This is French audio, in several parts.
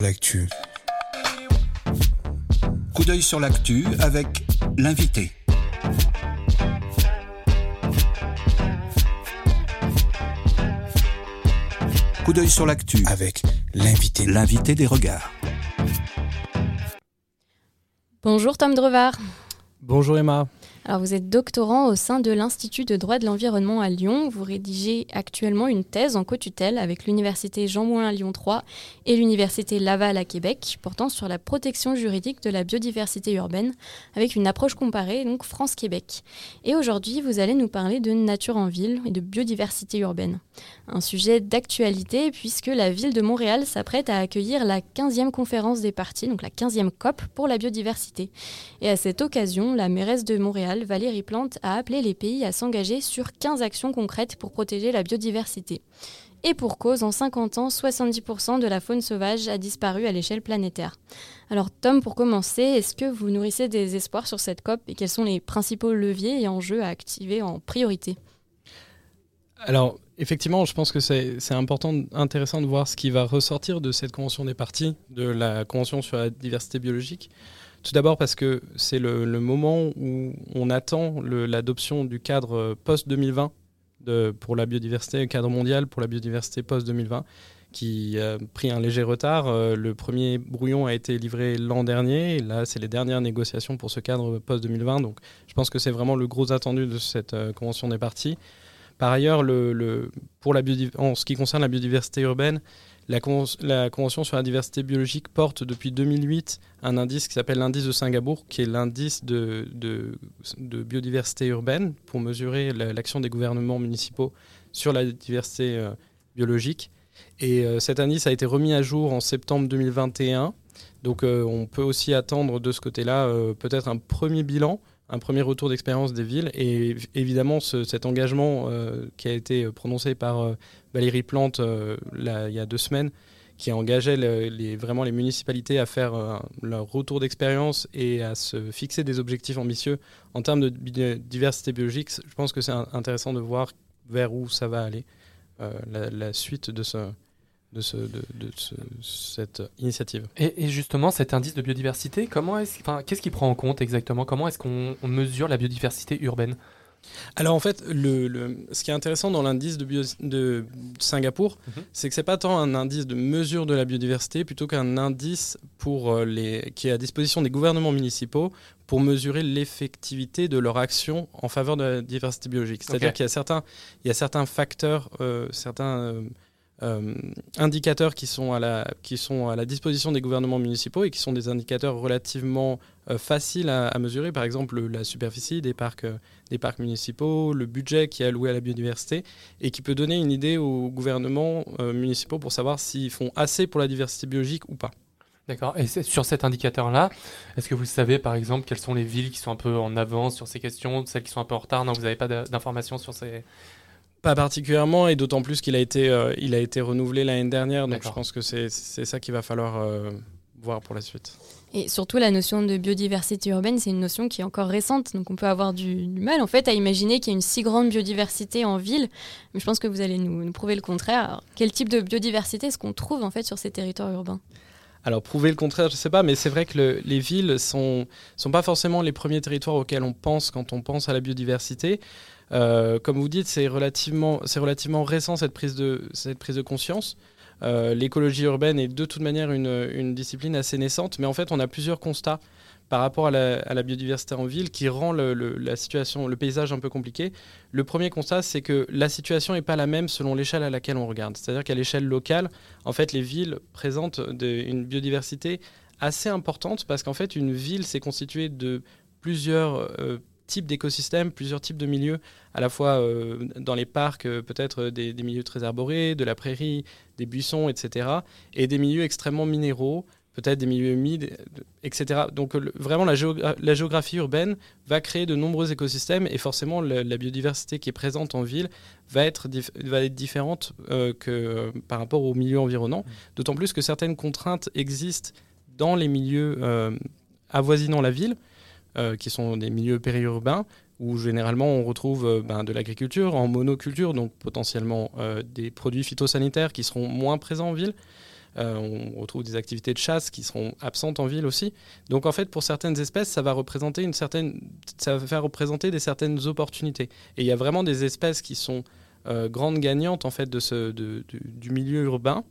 L'actu. Coup d'œil sur l'actu avec l'invité. Coup d'œil sur l'actu Avec l'invité. l'invité des regards. Bonjour Tom Drevard. Bonjour Emma. Alors vous êtes doctorant au sein de l'Institut de droit de l'environnement à Lyon. Vous rédigez actuellement une thèse en co-tutelle avec l'Université Jean Moulin Lyon 3 et l'Université Laval à Québec portant sur la protection juridique de la biodiversité urbaine avec une approche comparée, donc France-Québec. Et aujourd'hui, vous allez nous parler de nature en ville et de biodiversité urbaine. Un sujet d'actualité puisque la ville de Montréal s'apprête à accueillir la 15e conférence des parties, donc la 15e COP pour la biodiversité. Et à cette occasion, la mairesse de Montréal, Valérie Plante, a appelé les pays à s'engager sur 15 actions concrètes pour protéger la biodiversité. Et pour cause, en 50 ans, 70% de la faune sauvage a disparu à l'échelle planétaire. Alors Tom, pour commencer, est-ce que vous nourrissez des espoirs sur cette COP et quels sont les principaux leviers et enjeux à activer en priorité? Alors, effectivement, je pense que c'est important, intéressant de voir ce qui va ressortir de cette convention des parties, de la convention sur la diversité biologique. Tout d'abord parce que c'est le, moment où on attend l'adoption du cadre post-2020 de- pour la biodiversité, le cadre mondial pour la biodiversité post-2020, qui a pris un léger retard. Euh, Le premier brouillon a été livré l'an dernier, et là, c'est les dernières négociations pour ce cadre post-2020. Donc, je pense que c'est vraiment le gros attendu de cette euh, convention des parties. Par ailleurs, le, le- pour la en ce qui concerne la biodiversité urbaine, la, conven- la Convention sur la diversité biologique porte depuis 2008 un indice qui s'appelle l'indice de Singapour, qui est l'indice de, biodiversité urbaine pour mesurer la- l'action des gouvernements municipaux sur la diversité euh, biologique. Et euh, cet indice a été remis à jour en septembre 2021. Donc euh, on peut aussi attendre de ce côté-là peut-être un premier bilan un premier retour d'expérience des villes et év- évidemment ce- cet engagement euh, qui a été prononcé par euh, Valérie Plante euh, il y a deux semaines qui engageait le- vraiment les municipalités à faire euh, leur retour d'expérience et à se fixer des objectifs ambitieux en termes de diversité biologique. Je pense que c'est intéressant de voir vers où ça va aller, euh, la suite de, ce, de, ce, de, de ce- cette initiative. Et, et justement, cet indice de biodiversité, comment est-ce, enfin, qu'est-ce qu'il prend en compte exactement? Comment est-ce qu'on on mesure la biodiversité urbaine? Alors en fait, le, le- ce qui est intéressant dans l'indice de, bio- de Singapour, Mhm. c'est que c'est pas tant un indice de mesure de la biodiversité, plutôt qu'un indice pour euh, les, qui est à disposition des gouvernements municipaux pour mesurer l'effectivité de leur action en faveur de la diversité biologique. C'est-à-dire qu'il y a certains, il y a certains facteurs, euh, certains euh, euh, indicateurs qui sont, à la, qui sont à la disposition des gouvernements municipaux et qui sont des indicateurs relativement euh, faciles à, mesurer. Par exemple, le- la superficie des parcs, euh, des parcs municipaux, le budget qui est alloué à la biodiversité et qui peut donner une idée aux gouvernements municipaux pour savoir s'ils font assez pour la diversité biologique ou pas. D'accord. Et sur cet indicateur-là, est-ce que vous savez, par exemple, quelles sont les villes qui sont un peu en avance sur ces questions, celles qui sont un peu en retard? Non, vous n'avez pas d'informations sur ces. Pas particulièrement, et d'autant plus qu'il a été, euh, il a été renouvelé l'année dernière, donc je pense que c'est c'est ça qu'il va falloir euh, voir pour la suite. Et surtout, la notion de biodiversité urbaine, c'est une notion qui est encore récente. Donc, on peut avoir du, du mal, en fait, à imaginer qu'il y a une si grande biodiversité en ville. Mais je pense que vous allez nous, nous prouver le contraire. Alors, quel type de biodiversité est-ce qu'on trouve, en fait, sur ces territoires urbains? Alors prouver le contraire, je sais pas, mais c'est vrai que le- les villes sont sont pas forcément les premiers territoires auxquels on pense quand on pense à la biodiversité. Euh, comme vous dites, c'est relativement relativement récent cette prise de cette prise de conscience. Euh, L'écologie urbaine est de toute manière une, une discipline assez naissante, mais en fait on a plusieurs constats par rapport à la, biodiversité en ville qui rend le, la situation, le paysage un peu compliqué. Le premier constat, c'est que la situation n'est pas la même selon l'échelle à laquelle on regarde. C'est-à-dire qu'à l'échelle locale, en fait, les villes présentent une biodiversité assez importante parce qu'en fait, une ville, c'est constitué de plusieurs euh, types d'écosystèmes, plusieurs types de milieux, à la fois euh, dans les parcs, euh, peut-être des, des milieux très arborés, de la prairie, des buissons, etc., et des milieux extrêmement minéraux, peut-être des milieux humides, etc. Donc le- vraiment, la, géogra- la géographie urbaine va créer de nombreux écosystèmes et forcément, la, la biodiversité qui est présente en ville va être, dif- va être différente euh, que euh, par rapport aux milieux environnants. D'autant plus que certaines contraintes existent dans les milieux euh, avoisinant la ville, euh, qui sont des milieux périurbains, où généralement on retrouve euh, ben, de l'agriculture en monoculture, donc potentiellement euh, des produits phytosanitaires qui seront moins présents en ville. on retrouve des activités de chasse qui seront absentes en ville aussi. Donc en fait, pour certaines espèces, ça va représenter une certaine, ça va faire représenter des certaines opportunités. Et il y a vraiment des espèces qui sont grandes gagnantes en fait de ce, du milieu urbain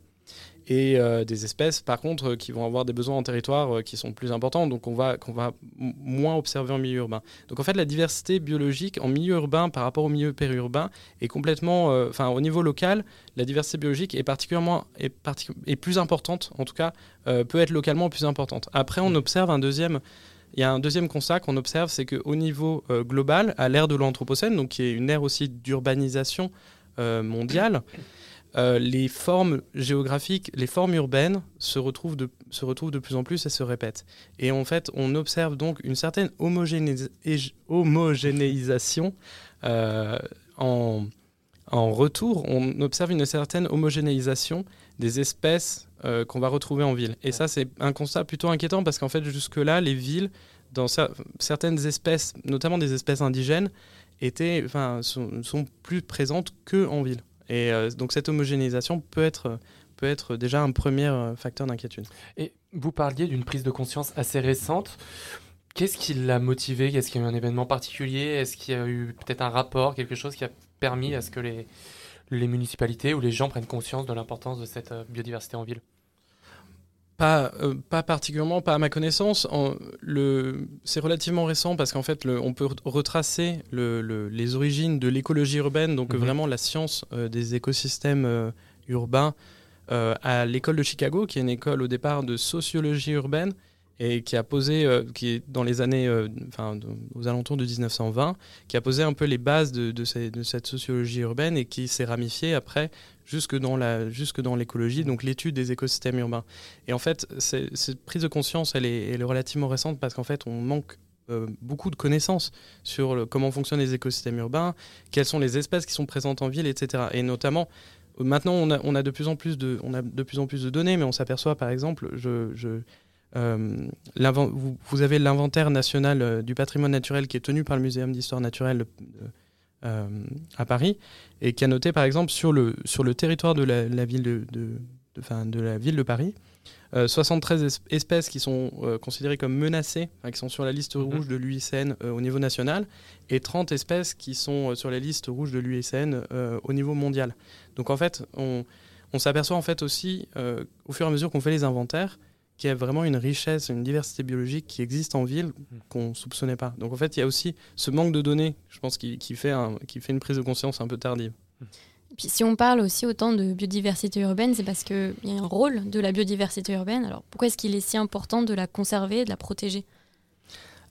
et euh, des espèces, par contre, qui vont avoir des besoins en territoire euh, qui sont plus importants, donc on va, qu'on va moins observer en milieu urbain. Donc en fait, la diversité biologique en milieu urbain par rapport au milieu périurbain est complètement, euh, enfin au niveau local, la diversité biologique est particulièrement, est plus importante, en tout cas, peut être localement plus importante. Après, on observe un deuxième... Il y a un deuxième constat qu'on observe, c'est qu'au niveau global, à l'ère de l'Anthropocène, donc qui est une ère aussi d'urbanisation mondiale, euh, les formes géographiques, les formes urbaines se retrouvent, de, se retrouvent de plus en plus et se répètent. Et en fait, on observe donc une certaine homogénéisation euh, en, en, retour. On observe une certaine homogénéisation des espèces euh, qu'on va retrouver en ville. Et ça, c'est un constat plutôt inquiétant parce qu'en fait, jusque-là, les villes, dans certaines espèces, notamment des espèces indigènes, étaient, enfin, sont, sont plus présentes qu'en ville. Et euh, donc cette homogénéisation peut être, peut être déjà un premier euh, facteur d'inquiétude. Et vous parliez d'une prise de conscience assez récente. Qu'est-ce qui l'a motivé Est-ce qu'il y a eu un événement particulier? Est-ce qu'il y a eu peut-être un rapport, quelque chose qui a permis à ce que les, les municipalités ou les gens prennent conscience de l'importance de cette euh, biodiversité en ville? Pas, pas particulièrement, pas à ma connaissance. c'est relativement récent parce qu'en fait, le, on peut retracer le, les origines de l'écologie urbaine, donc mhm. vraiment la science euh, des écosystèmes euh, urbains, euh, à l'école de Chicago, qui est une école au départ de sociologie urbaine et qui a posé, qui est dans les années, enfin, aux alentours de 1920, qui a posé un peu les bases de, cette sociologie urbaine et qui s'est ramifiée après jusque dans l'écologie, donc l'étude des écosystèmes urbains. Et en fait, cette prise de conscience, elle est, relativement récente parce qu'en fait, on manque euh, beaucoup de connaissances sur comment fonctionnent les écosystèmes urbains, quelles sont les espèces qui sont présentes en ville, etc. Et notamment, maintenant, on a, de plus en plus de on a de plus en plus de données, mais on s'aperçoit, par exemple, je, euh, vous, vous, avez l'inventaire national euh, du patrimoine naturel qui est tenu par le Muséum d'histoire naturelle euh, à Paris et qui a noté par exemple sur le, sur le territoire de la, ville de, de, de, la ville de Paris 73 euh, espèces qui sont euh, considérées comme menacées, qui sont sur la liste mhm. rouge de l'UICN au niveau national, et 30 espèces qui sont sur la liste rouge de l'UICN au niveau mondial. Donc en fait, on, on s'aperçoit en fait aussi, au fur et à mesure qu'on fait les inventaires, qu'il y a vraiment une richesse, une diversité biologique qui existe en ville mm. qu'on ne soupçonnait pas. Donc en fait, il y a aussi ce manque de données, je pense, qui, fait, qui fait une prise de conscience un peu tardive. puis si on parle aussi autant de biodiversité urbaine, c'est parce qu'il y a un rôle de la biodiversité urbaine. Alors pourquoi est-ce qu'il est si important de la conserver, de la protéger?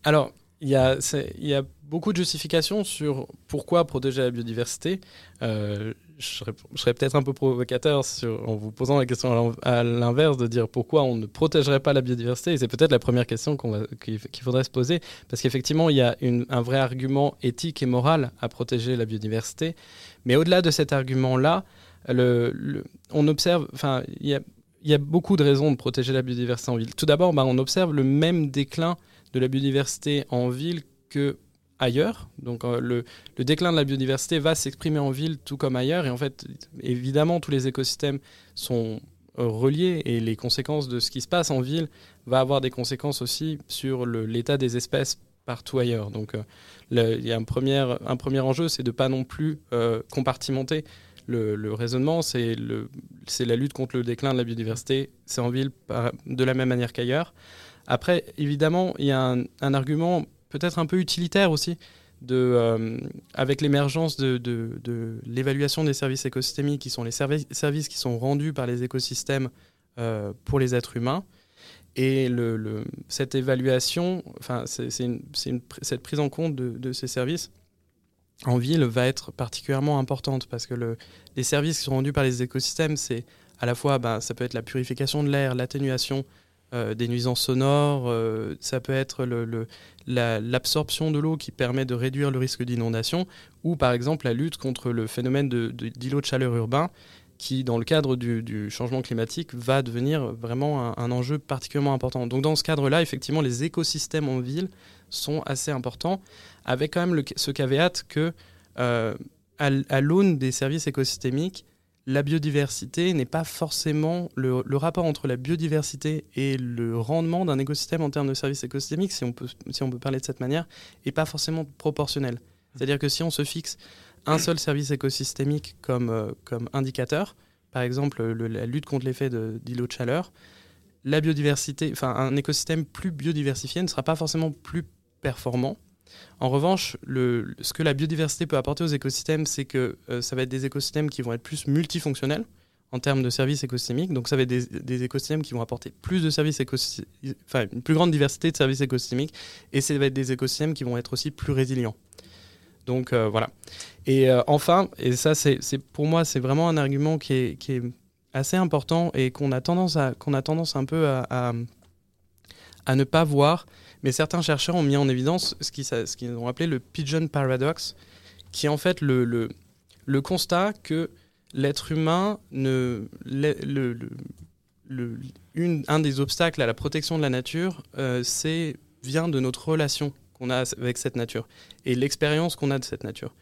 Alors, il y, a, il y a beaucoup de justifications sur pourquoi protéger la biodiversité. Euh, je serais, peut-être un peu provocateur en vous posant la question à l'inverse de dire pourquoi on ne protégerait pas la biodiversité. C'est peut-être la première question qu'il faudrait se poser, parce qu'effectivement, il y a un vrai argument éthique et moral à protéger la biodiversité. Mais au-delà de cet argument-là, on observe, enfin, il y a, beaucoup de raisons de protéger la biodiversité en ville. Tout d'abord, bah, on observe le même déclin de la biodiversité en ville que ailleurs. Donc euh, le, déclin de la biodiversité va s'exprimer en ville tout comme ailleurs. Et en fait, évidemment, tous les écosystèmes sont euh, reliés et les conséquences de ce qui se passe en ville va avoir des conséquences aussi sur l'état des espèces partout ailleurs. Donc euh, il y a un premier, un premier enjeu, c'est de pas non plus compartimenter le, raisonnement, c'est la lutte contre le déclin de la biodiversité, c'est en ville de la même manière qu'ailleurs. Après, évidemment, il y a un argument peut-être un peu utilitaire aussi, de, euh, avec l'émergence de, l'évaluation des services écosystémiques, qui sont les services qui sont rendus par les écosystèmes euh, pour les êtres humains. Et cette évaluation, enfin, cette prise en compte de, ces services en ville va être particulièrement importante parce que le, les services qui sont rendus par les écosystèmes, c'est à la fois, ben, ça peut être la purification de l'air, l'atténuation euh, des nuisances sonores, euh, ça peut être l'absorption de l'eau qui permet de réduire le risque d'inondation, ou par exemple la lutte contre le phénomène d'îlots de, chaleur urbain, qui dans le cadre du, changement climatique va devenir vraiment un, enjeu particulièrement important. Donc dans ce cadre-là, effectivement, les écosystèmes en ville sont assez importants, avec quand même ce caveat que, euh, à l'aune des services écosystémiques, la biodiversité n'est pas forcément le, rapport entre la biodiversité et le rendement d'un écosystème en termes de services écosystémiques, si on peut, si on peut parler de cette manière, n'est pas forcément proportionnel. C'est-à-dire que si on se fixe un seul service écosystémique comme, euh, comme indicateur, par exemple la lutte contre l'effet d'îlot de, chaleur, la biodiversité, enfin un écosystème plus biodiversifié ne sera pas forcément plus performant en revanche, ce que la biodiversité peut apporter aux écosystèmes, c'est que euh, ça va être des écosystèmes qui vont être plus multifonctionnels en termes de services écosystémiques. Donc ça va être des, écosystèmes qui vont apporter plus de services une plus grande diversité de services écosystémiques, et ça va être des écosystèmes qui vont être aussi plus résilients. Donc euh, voilà. Et euh, enfin, et ça c'est pour moi c'est vraiment un argument qui est, assez important et qu'on a tendance qu'on a tendance un peu à ne pas voir, mais certains chercheurs ont mis en évidence ce qu'ils ont appelé le pigeon paradox, qui est en fait le, constat que l'être humain, un des obstacles à la protection de la nature, euh, vient de notre relation qu'on a avec cette nature et l'expérience qu'on a de cette nature.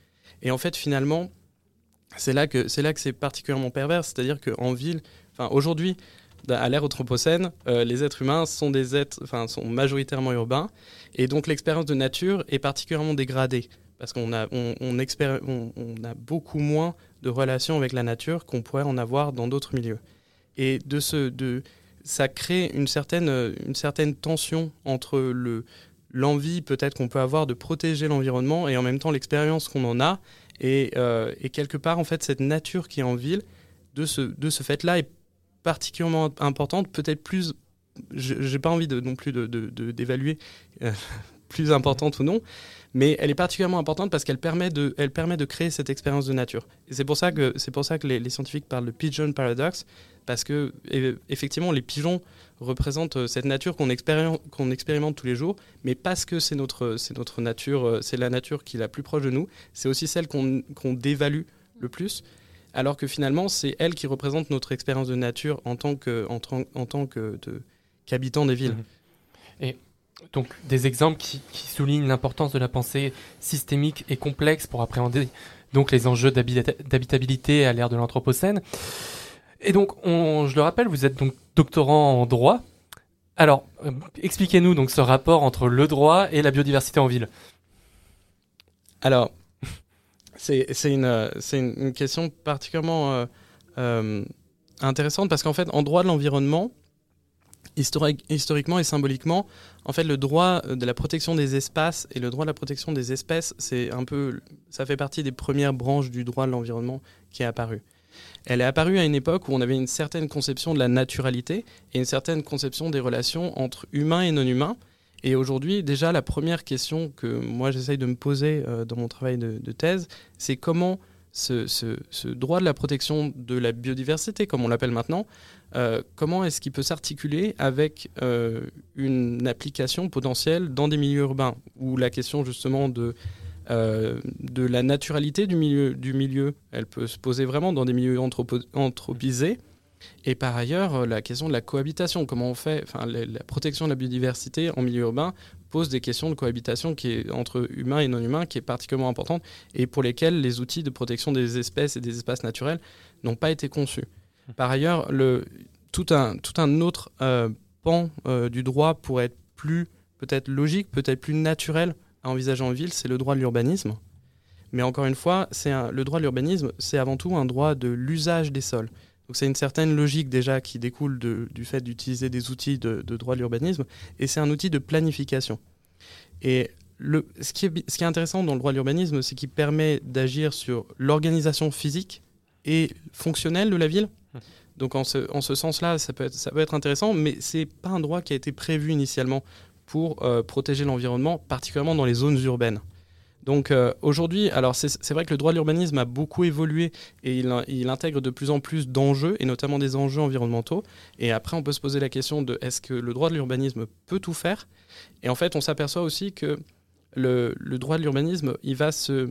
Et en fait, finalement, c'est là que c'est là que c'est particulièrement pervers, c'est-à-dire qu'en ville, enfin aujourd'hui, à l'ère anthropocène, euh, les êtres humains sont des êtres, enfin, sont majoritairement urbains, et donc l'expérience de nature est particulièrement dégradée parce qu'on a, on, on, a beaucoup moins de relations avec la nature qu'on pourrait en avoir dans d'autres milieux. Et de ce, de, ça crée une certaine, une certaine tension entre le, l'envie peut-être qu'on peut avoir de protéger l'environnement et en même temps l'expérience qu'on en a. Et, euh, et, quelque part, en fait, cette nature qui est en ville, de ce, de ce fait-là, est particulièrement importante, peut-être plus, j'ai pas envie de, non plus d'évaluer de, de, euh, plus importante ou non, mais elle est particulièrement importante parce qu'elle permet de, permet de créer cette expérience de nature. C'est pour ça que c'est pour ça que les, scientifiques parlent de pigeon paradox, parce que effectivement les pigeons représentent euh, cette nature qu'on expérimente, qu'on expérimente tous les jours, mais parce que c'est notre, notre nature, euh, c'est la nature qui est la plus proche de nous, c'est aussi celle qu'on dévalue le plus alors que finalement, c'est elle qui représente notre expérience de nature en tant que, en, en tant que qu'habitant des villes. Mhm. Et donc des exemples qui, soulignent l'importance de la pensée systémique et complexe pour appréhender donc les enjeux d'habitabilité à l'ère de l'Anthropocène. Et donc, je le rappelle, vous êtes donc doctorant en droit. Alors, euh, expliquez-nous donc ce rapport entre le droit et la biodiversité en ville. Alors, c'est une, une, question particulièrement euh, euh, intéressante parce qu'en fait, en droit de l'environnement, historiquement et symboliquement, en fait, le droit de la protection des espaces et le droit de la protection des espèces, c'est un peu, ça fait partie des premières branches du droit de l'environnement qui est apparu. Elle est apparue à une époque où on avait une certaine conception de la naturalité et une certaine conception des relations entre humains et non humains, et aujourd'hui, déjà, la première question que moi j'essaye de me poser euh, dans mon travail de, thèse, c'est comment ce, droit de la protection de la biodiversité, comme on l'appelle maintenant, euh, comment est-ce qu'il peut s'articuler avec euh, une application potentielle dans des milieux urbains, où la question justement de, de la naturalité du milieu, du milieu, elle peut se poser vraiment dans des milieux anthropisés et par ailleurs, euh, la question de la cohabitation, comment on fait, enfin, la, protection de la biodiversité en milieu urbain pose des questions de cohabitation qui est entre humains et non humains qui est particulièrement importante et pour lesquelles les outils de protection des espèces et des espaces naturels n'ont pas été conçus. Par ailleurs, le, tout, un, tout un autre euh, pan euh, du droit pourrait être plus peut-être logique, peut-être plus naturel à envisager en ville, c'est le droit de l'urbanisme. Mais encore une fois, c'est le droit de l'urbanisme, c'est avant tout un droit de l'usage des sols. Donc c'est une certaine logique déjà qui découle du fait d'utiliser des outils de, droit de l'urbanisme, et c'est un outil de planification. Et le, ce, qui est, ce, qui est, intéressant dans le droit de l'urbanisme, c'est qu'il permet d'agir sur l'organisation physique et fonctionnelle de la ville. Donc en ce, en ce sens-là, ça peut, être, ça peut être intéressant, mais ce n'est pas un droit qui a été prévu initialement pour euh, protéger l'environnement, particulièrement dans les zones urbaines. Donc euh, aujourd'hui, alors c'est vrai que le droit de l'urbanisme a beaucoup évolué et il, intègre de plus en plus d'enjeux, et notamment des enjeux environnementaux. Et après, on peut se poser la question de est-ce que le droit de l'urbanisme peut tout faire? Et en fait, on s'aperçoit aussi que le, droit de l'urbanisme, il va se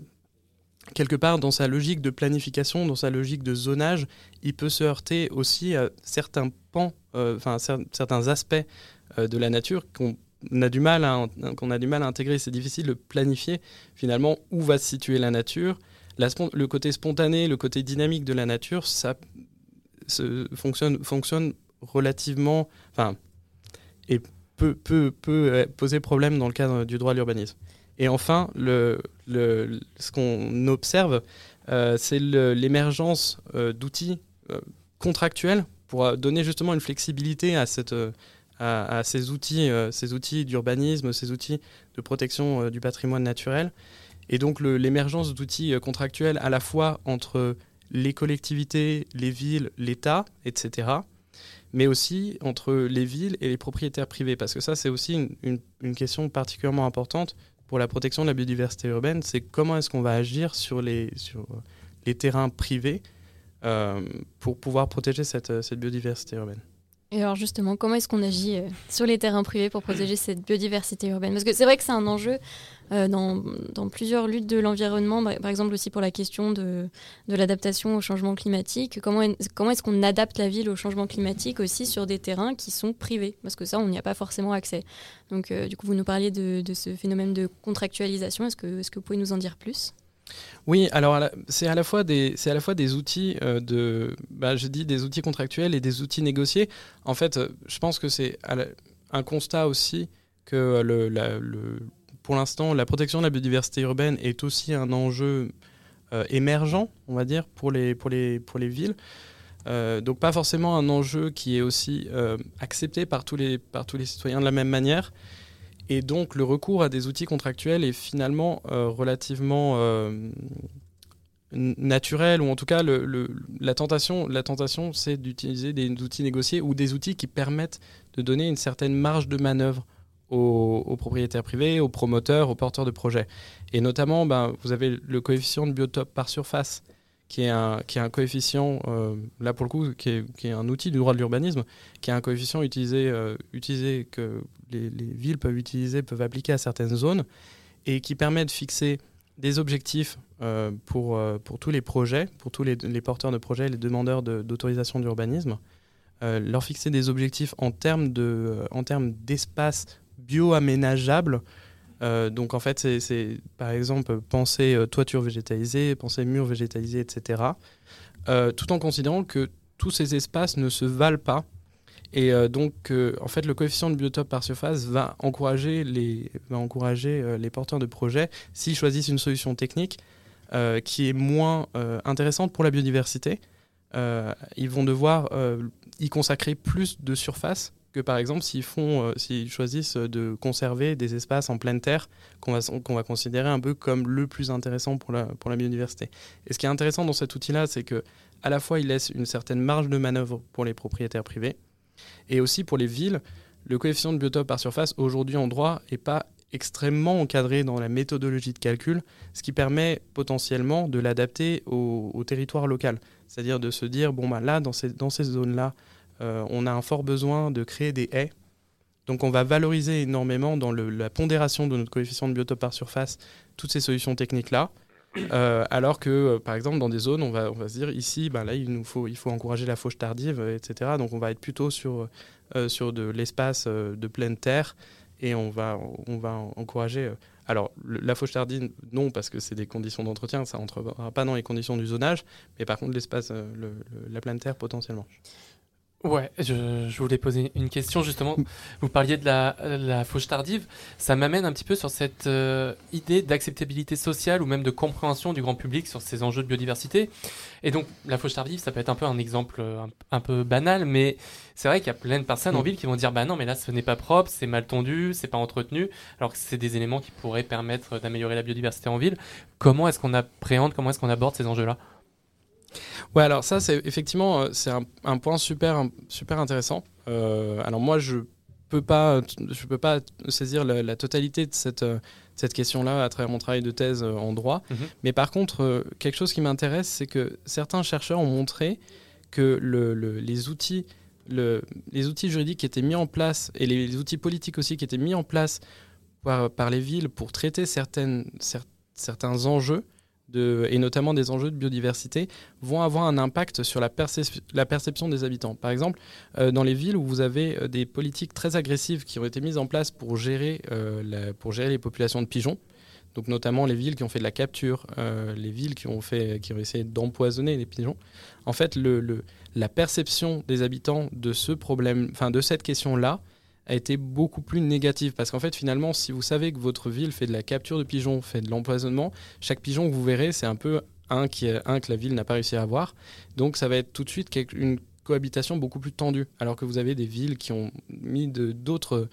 quelque part dans sa logique de planification, dans sa logique de zonage, il peut se heurter aussi à certains pans, euh, enfin certains aspects euh, de la nature qu'on on a du mal à, qu'on a du mal à intégrer. C'est difficile de planifier finalement où va se situer la nature, le côté spontané, le côté dynamique de la nature, ça fonctionne, fonctionne relativement, enfin, et peut, peut, peut poser problème dans le cadre du droit à l'urbanisme. Et enfin, ce qu'on observe, euh, c'est l'émergence euh, d'outils euh, contractuels pour donner justement une flexibilité à, cette, à, ces outils, ces outils d'urbanisme, ces outils de protection du patrimoine naturel. Et donc l'émergence d'outils contractuels à la fois entre les collectivités, les villes, l'État, etc., mais aussi entre les villes et les propriétaires privés, parce que ça c'est aussi une, question particulièrement importante pour la protection de la biodiversité urbaine, c'est comment est-ce qu'on va agir sur les, sur les terrains privés euh, pour pouvoir protéger cette, cette, biodiversité urbaine. Et alors justement, comment est-ce qu'on agit euh, sur les terrains privés pour protéger cette biodiversité urbaine? Parce que c'est vrai que c'est un enjeu euh, dans, plusieurs luttes de l'environnement, par exemple aussi pour la question de, de l'adaptation au changement climatique. Comment, comment est-ce qu'on adapte la ville au changement climatique aussi sur des terrains qui sont privés? Parce que ça, on n'y a pas forcément accès. Donc du coup, vous nous parliez de, de ce phénomène de contractualisation. Est-ce que, est -ce que vous pouvez nous en dire plus? Oui, alors c'est à la fois des, c'est à la fois des outils euh, de, bah, je des outils contractuels et des outils négociés. En fait, euh, je pense que c'est un constat aussi que le, le, pour l'instant, la protection de la biodiversité urbaine est aussi un enjeu euh, émergent, on va dire, pour les, pour les, pour les villes. donc pas forcément un enjeu qui est aussi accepté par tous, les, par tous les citoyens de la même manière. Et donc le recours à des outils contractuels est finalement euh, relativement euh, naturel, ou en tout cas le, la tentation, la tentation c'est d'utiliser des outils négociés ou des outils qui permettent de donner une certaine marge de manœuvre aux, propriétaires privés, aux promoteurs, aux porteurs de projets. Et notamment, ben, vous avez le coefficient de biotope par surface qui est un, qui est un coefficient, euh, là pour le coup, qui est, qui est, un outil du droit de l'urbanisme, qui est un coefficient utilisé, utilisé que les, les, villes peuvent utiliser, peuvent appliquer à certaines zones, et qui permet de fixer des objectifs euh, pour, pour tous les projets, pour tous les, porteurs de projets, les demandeurs d'autorisation d'urbanisme, leur fixer des objectifs en termes d'espace bio-aménageable euh, donc en fait, c'est par exemple penser euh, toiture végétalisée, penser mur végétalisé, etc. Euh, tout en considérant que tous ces espaces ne se valent pas. Et donc, en fait, le coefficient de biotope par surface va encourager les, va encourager, les porteurs de projets, s'ils choisissent une solution technique qui est moins intéressante pour la biodiversité, ils vont devoir y consacrer plus de surface que par exemple s'ils font, euh, s'ils choisissent de conserver des espaces en pleine terre qu'on va, qu'on va considérer un peu comme le plus intéressant pour la, pour la biodiversité. Et ce qui est intéressant dans cet outil-là, c'est que à la fois il laisse une certaine marge de manœuvre pour les propriétaires privés et aussi pour les villes. Le coefficient de biotope par surface aujourd'hui en droit n'est pas extrêmement encadré dans la méthodologie de calcul, ce qui permet potentiellement de l'adapter au, territoire local. C'est-à-dire de se dire, bon, bah, là, dans ces, dans ces zones-là, euh, on a un fort besoin de créer des haies. Donc on va valoriser énormément dans la pondération de notre coefficient de biotope par surface toutes ces solutions techniques-là. Euh, alors que, euh, par exemple, dans des zones, on va, se dire ici, ben là, il nous faut, il faut encourager la fauche tardive, etc. Donc, on va être plutôt sur, sur de l'espace de pleine terre et on va, on va encourager. alors, la fauche tardive, non, parce que c'est des conditions d'entretien, ça entrera pas dans les conditions du zonage, mais par contre, l'espace, la pleine terre potentiellement. Ouais, je, je, voulais poser une question justement. Vous parliez de la, la fauche tardive. Ça m'amène un petit peu sur cette euh, idée d'acceptabilité sociale ou même de compréhension du grand public sur ces enjeux de biodiversité. Et donc, la fauche tardive, ça peut être un peu un exemple euh, un, peu banal, mais c'est vrai qu'il y a plein de personnes en mm. ville qui vont dire Bah non, mais là, ce n'est pas propre, c'est mal tondu, c'est pas entretenu, alors que c'est des éléments qui pourraient permettre d'améliorer la biodiversité en ville. Comment est-ce qu'on appréhende, comment est-ce qu'on aborde ces enjeux-là? Ouais, alors ça, c'est effectivement, euh, c'est un, point super, super intéressant. Euh, alors moi, je peux pas, je peux pas saisir la, totalité de cette, euh, cette question-là à travers mon travail de thèse en droit. Mhm. Mais par contre, quelque chose qui m'intéresse, c'est que certains chercheurs ont montré que le, les outils le, les outils juridiques qui étaient mis en place et les, outils politiques aussi qui étaient mis en place par, par les villes pour traiter certaines, certains enjeux et notamment des enjeux de biodiversité, vont avoir un impact sur la, la perception des habitants. Par exemple, euh, dans les villes où vous avez euh, des politiques très agressives qui ont été mises en place pour gérer, euh, pour gérer les populations de pigeons, donc notamment les villes qui ont fait de la capture, les villes qui ont, fait, qui ont essayé d'empoisonner les pigeons, en fait, le, la perception des habitants de ce problème, enfin de cette question-là, a été beaucoup plus négative. Parce qu'en fait, finalement, si vous savez que votre ville fait de la capture de pigeons, fait de l'empoisonnement, chaque pigeon que vous verrez, c'est un peu un, qui un que la ville n'a pas réussi à avoir. Donc ça va être tout de suite une cohabitation beaucoup plus tendue. Alors que vous avez des villes qui ont mis d'autres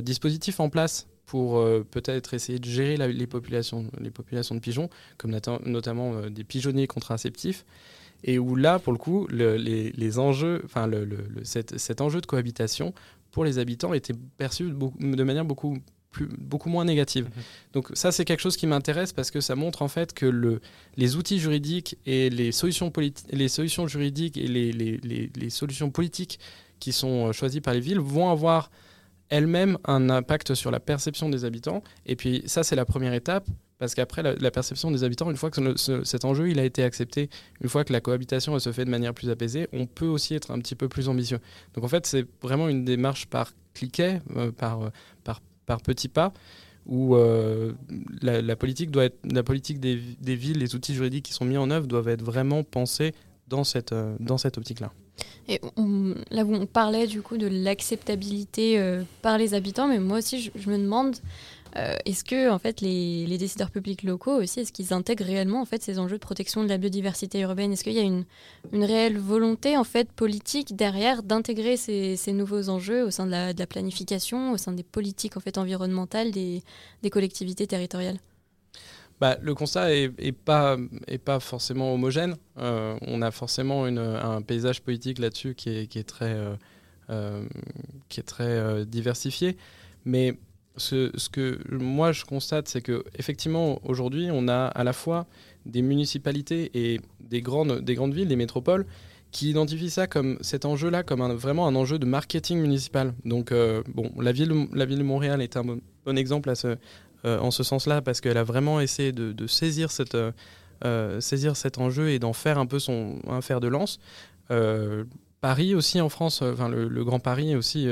dispositifs en place pour euh, peut-être essayer de gérer les, populations, les populations de pigeons, comme notamment euh, des pigeonniers contraceptifs, et où là, pour le coup, les, enjeux, enfin, le, cet, enjeu de cohabitation pour les habitants était perçu de manière beaucoup plus, beaucoup moins négative. Mhm. Donc ça, c'est quelque chose qui m'intéresse parce que ça montre en fait que le, les outils juridiques et les solutions, les solutions juridiques et les, les, les, solutions politiques qui sont euh, choisies par les villes vont avoir elle-même un impact sur la perception des habitants. Et puis ça, c'est la première étape, parce qu'après, la, perception des habitants, une fois que cet enjeu il a été accepté, une fois que la cohabitation se fait de manière plus apaisée, on peut aussi être un petit peu plus ambitieux. Donc en fait, c'est vraiment une démarche par cliquet, euh, par, euh, par, par petits pas où euh, la, politique doit être, la politique des, villes, les outils juridiques qui sont mis en œuvre doivent être vraiment pensés dans cette, cette optique-là. Et là, on parlait du coup de l'acceptabilité par les habitants, mais moi aussi, je, me demande, euh, est-ce que en fait les, décideurs publics locaux aussi, est-ce qu'ils intègrent réellement en fait ces enjeux de protection de la biodiversité urbaine? Est-ce qu'il y a une, réelle volonté en fait politique derrière d'intégrer ces, nouveaux enjeux au sein de la, planification, au sein des politiques en fait environnementales des, collectivités territoriales? Bah, le constat est, pas, est pas forcément homogène. Euh, on a forcément une, un paysage politique là-dessus qui est, qui est très, euh, qui est très diversifié. Mais ce, que moi je constate, c'est que effectivement aujourd'hui, on a à la fois des municipalités et des grandes, des grandes villes, des métropoles, qui identifient ça comme cet enjeu-là comme vraiment un enjeu de marketing municipal. Donc, bon, la ville, la ville de Montréal est un bon, exemple euh, en ce sens-là parce qu'elle a vraiment essayé de, saisir, cette, euh, euh, saisir cet enjeu et d'en faire un peu son un fer de lance. Paris aussi en France, enfin le, Grand Paris aussi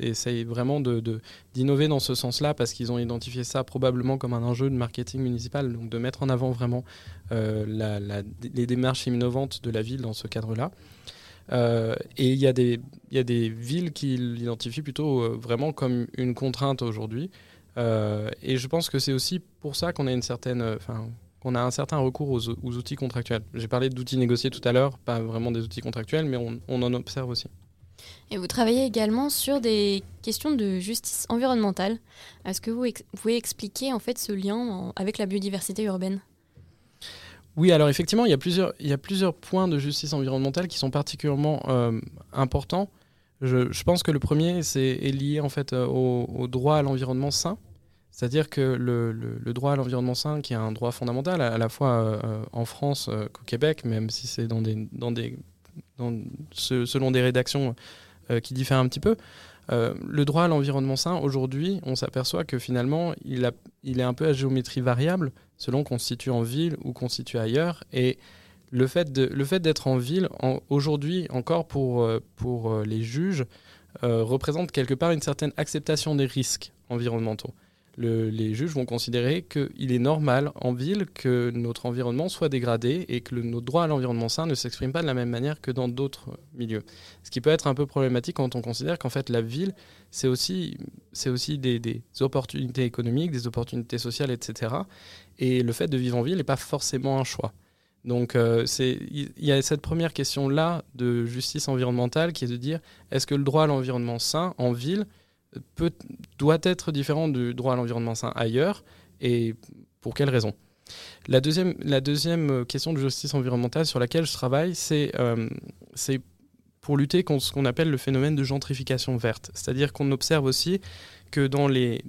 essaye vraiment d'innover dans ce sens-là parce qu'ils ont identifié ça probablement comme un enjeu de marketing municipal, donc de mettre en avant vraiment les démarches innovantes de la ville dans ce cadre-là. et il y, y, a des villes qui l'identifient plutôt vraiment comme une contrainte aujourd'hui. Euh, et je pense que c'est aussi pour ça qu'on a une certaine, euh, enfin, qu'on a un certain recours aux, outils contractuels. J'ai parlé d'outils négociés tout à l'heure, pas vraiment des outils contractuels, mais on, en observe aussi. Et vous travaillez également sur des questions de justice environnementale. Est-ce que vous, pouvez expliquer en fait ce lien avec la biodiversité urbaine? Oui, alors effectivement, il y, a plusieurs, il y a plusieurs points de justice environnementale qui sont particulièrement euh, importants. Je, pense que le premier c'est, est lié en fait au, au droit à l'environnement sain. C'est-à-dire que le, droit à l'environnement sain, qui est un droit fondamental à, la fois euh, en France euh, qu'au Québec, même si c'est selon des rédactions euh, qui diffèrent un petit peu, le droit à l'environnement sain, aujourd'hui, on s'aperçoit que finalement, il, est un peu à géométrie variable selon qu'on se situe en ville ou qu'on se situe ailleurs. Et le fait, d'être en ville, aujourd'hui, encore pour les juges, représente quelque part une certaine acceptation des risques environnementaux les juges vont considérer qu'il est normal en ville que notre environnement soit dégradé et que le, notre droit à l'environnement sain ne s'exprime pas de la même manière que dans d'autres milieux. Ce qui peut être un peu problématique quand on considère qu'en fait la ville, c'est aussi, des, opportunités économiques, des opportunités sociales, etc. Et le fait de vivre en ville n'est pas forcément un choix. Donc euh, il y a cette première question-là de justice environnementale qui est de dire est-ce que le droit à l'environnement sain en ville doit être différent du droit à l'environnement sain ailleurs et pour quelles raisons la deuxième, deuxième question de justice environnementale sur laquelle je travaille, c'est euh, pour lutter contre ce qu'on appelle le phénomène de gentrification verte. C'est-à-dire qu'on observe aussi que dans les,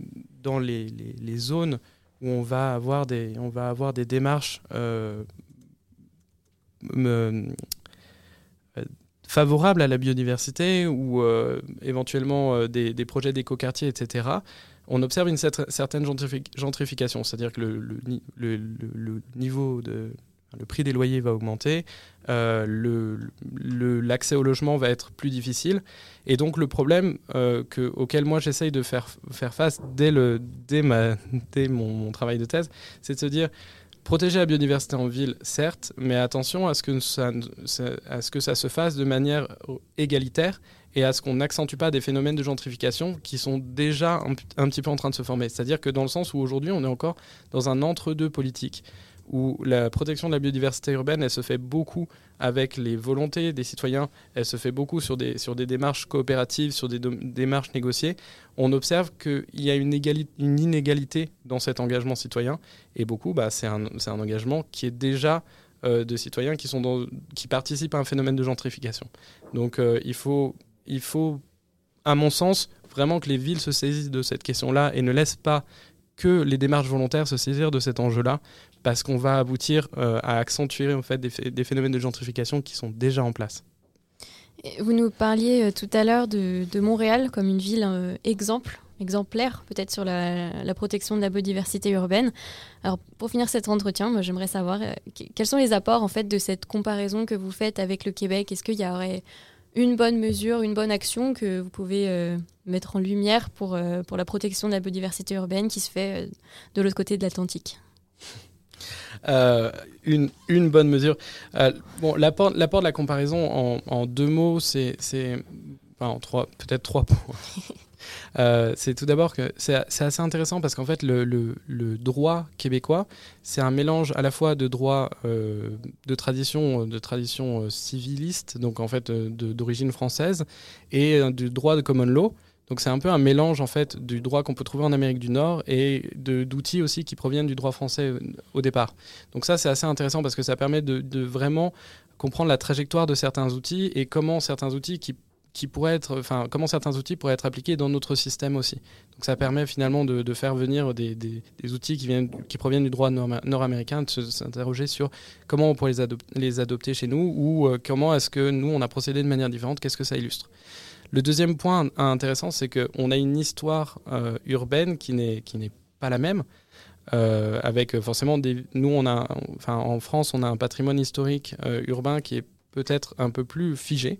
zones où on va avoir des, on va avoir des démarches euh, favorables à la biodiversité ou euh, éventuellement euh, des, projets d'écoquartiers, etc., on observe une certaine gentrification, c'est-à-dire que le, niveau le prix des loyers va augmenter, euh, l'accès au logement va être plus difficile. Et donc le problème que, auquel moi j'essaye de faire, faire face dès, dès, ma, dès mon, travail de thèse, c'est de se dire, protéger la biodiversité en ville, certes, mais attention à ce que ça, ce que ça se fasse de manière égalitaire et à ce qu'on n'accentue pas des phénomènes de gentrification qui sont déjà un, un, petit peu en train de se former. C'est-à-dire que dans le sens où aujourd'hui on est encore dans un entre-deux politique où la protection de la biodiversité urbaine, elle se fait beaucoup avec les volontés des citoyens, elle se fait beaucoup sur des, sur des démarches coopératives, sur des démarches négociées. On observe qu'il y a une, inégalité dans cet engagement citoyen, et beaucoup, bah, c'est un, un, engagement qui est déjà euh, de citoyens qui, sont dans, qui participent à un phénomène de gentrification. Donc euh, il, faut, il faut, à mon sens, vraiment que les villes se saisissent de cette question-là et ne laissent pas que les démarches volontaires se saisir de cet enjeu-là, parce qu'on va aboutir euh, à accentuer en fait, des, phénomènes de gentrification qui sont déjà en place. Vous nous parliez euh, tout à l'heure de, Montréal comme une ville euh, exemple, exemplaire peut-être sur la, protection de la biodiversité urbaine. Alors pour finir cet entretien, j'aimerais savoir quels sont les apports en fait de cette comparaison que vous faites avec le Québec? Est-ce qu'il y aurait une bonne mesure, une bonne action que vous pouvez mettre en lumière pour, pour la protection de la biodiversité urbaine qui se fait de l'autre côté de l'Atlantique? Euh, une, une, bonne mesure. Euh, bon, l'apport, l'apport de la comparaison en, en deux mots, c'est, c'est enfin, en trois, peut-être trois points. Euh, c'est tout d'abord que c'est, c'est assez intéressant parce qu'en fait le, le, le, droit québécois c'est un mélange à la fois de droit de tradition de tradition civiliste donc en fait de, d'origine française et du droit de common law donc c'est un peu un mélange en fait du droit qu'on peut trouver en Amérique du Nord et d'outils aussi qui proviennent du droit français euh, au départ. Donc ça c'est assez intéressant parce que ça permet de, vraiment comprendre la trajectoire de certains outils et comment certains outils qui, qui pourraient être, enfin comment certains outils pourraient être appliqués dans notre système aussi. Donc ça permet finalement de, faire venir des, des, outils qui, viennent, qui proviennent du droit nord-américain, de s'interroger sur comment on pourrait les, les adopter chez nous ou euh, comment est-ce que nous on a procédé de manière différente, qu'est-ce que ça illustre. Le deuxième point intéressant, c'est qu'on a une histoire euh, urbaine qui n'est pas la même. Euh, avec forcément des, nous on a en France on a un patrimoine historique euh, urbain qui est peut-être un peu plus figé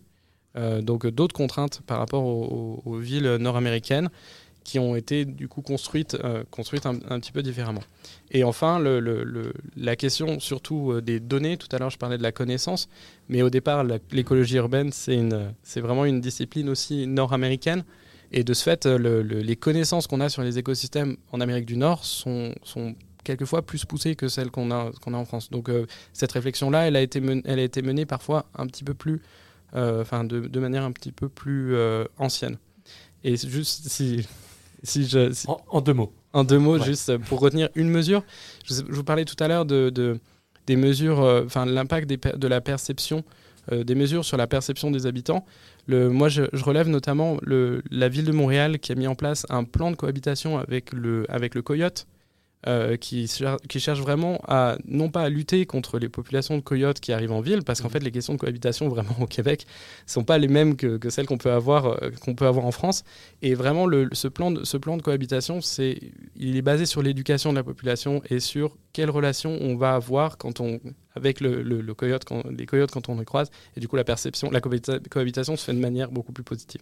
donc d'autres contraintes par rapport aux villes nord-américaines qui ont été du coup construites, euh, construites un, petit peu différemment. Et enfin, la question surtout euh, des données, tout à l'heure je parlais de la connaissance, mais au départ l'écologie urbaine c'est vraiment une discipline aussi nord-américaine. Et de ce fait, euh, les connaissances qu'on a sur les écosystèmes en Amérique du Nord sont, quelquefois plus poussées que celles qu'on a, en France. Donc cette réflexion-là, elle, a été elle a été menée parfois un petit peu plus, enfin de, de, manière un petit peu plus ancienne. Et juste si si je, En, deux mots. En deux mots, juste pour retenir une mesure. Je, vous parlais tout à l'heure de, des mesures, euh, enfin l'impact de la perception, euh, des mesures sur la perception des habitants. Le, moi, je, relève notamment le, la ville de Montréal qui a mis en place un plan de cohabitation avec le, avec le coyote. Euh, qui, qui cherche vraiment à non pas à lutter contre les populations de coyotes qui arrivent en ville, parce qu'en mmh. fait les questions de cohabitation vraiment au Québec ne sont pas les mêmes que, que celles qu'on peut avoir euh, qu'on peut avoir en France. Et vraiment le, ce plan de, ce plan de cohabitation, c'est il est basé sur l'éducation de la population et sur quelles relations on va avoir quand on avec le, le, coyote, quand, les coyotes quand on les croise. Et du coup la perception, la cohabitation se fait de manière beaucoup plus positive.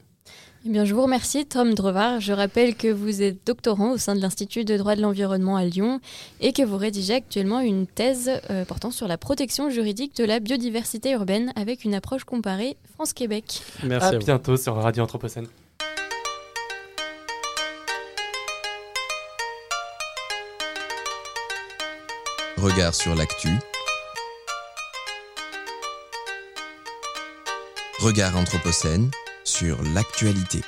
Eh bien, je vous remercie, Tom Drevard. Je rappelle que vous êtes doctorant au sein de l'Institut de droit de l'environnement à Lyon et que vous rédigez actuellement une thèse euh, portant sur la protection juridique de la biodiversité urbaine avec une approche comparée France-Québec. Merci. À, bientôt sur Radio Anthropocène. Regard sur l'actu. Regard Anthropocène sur l'actualité.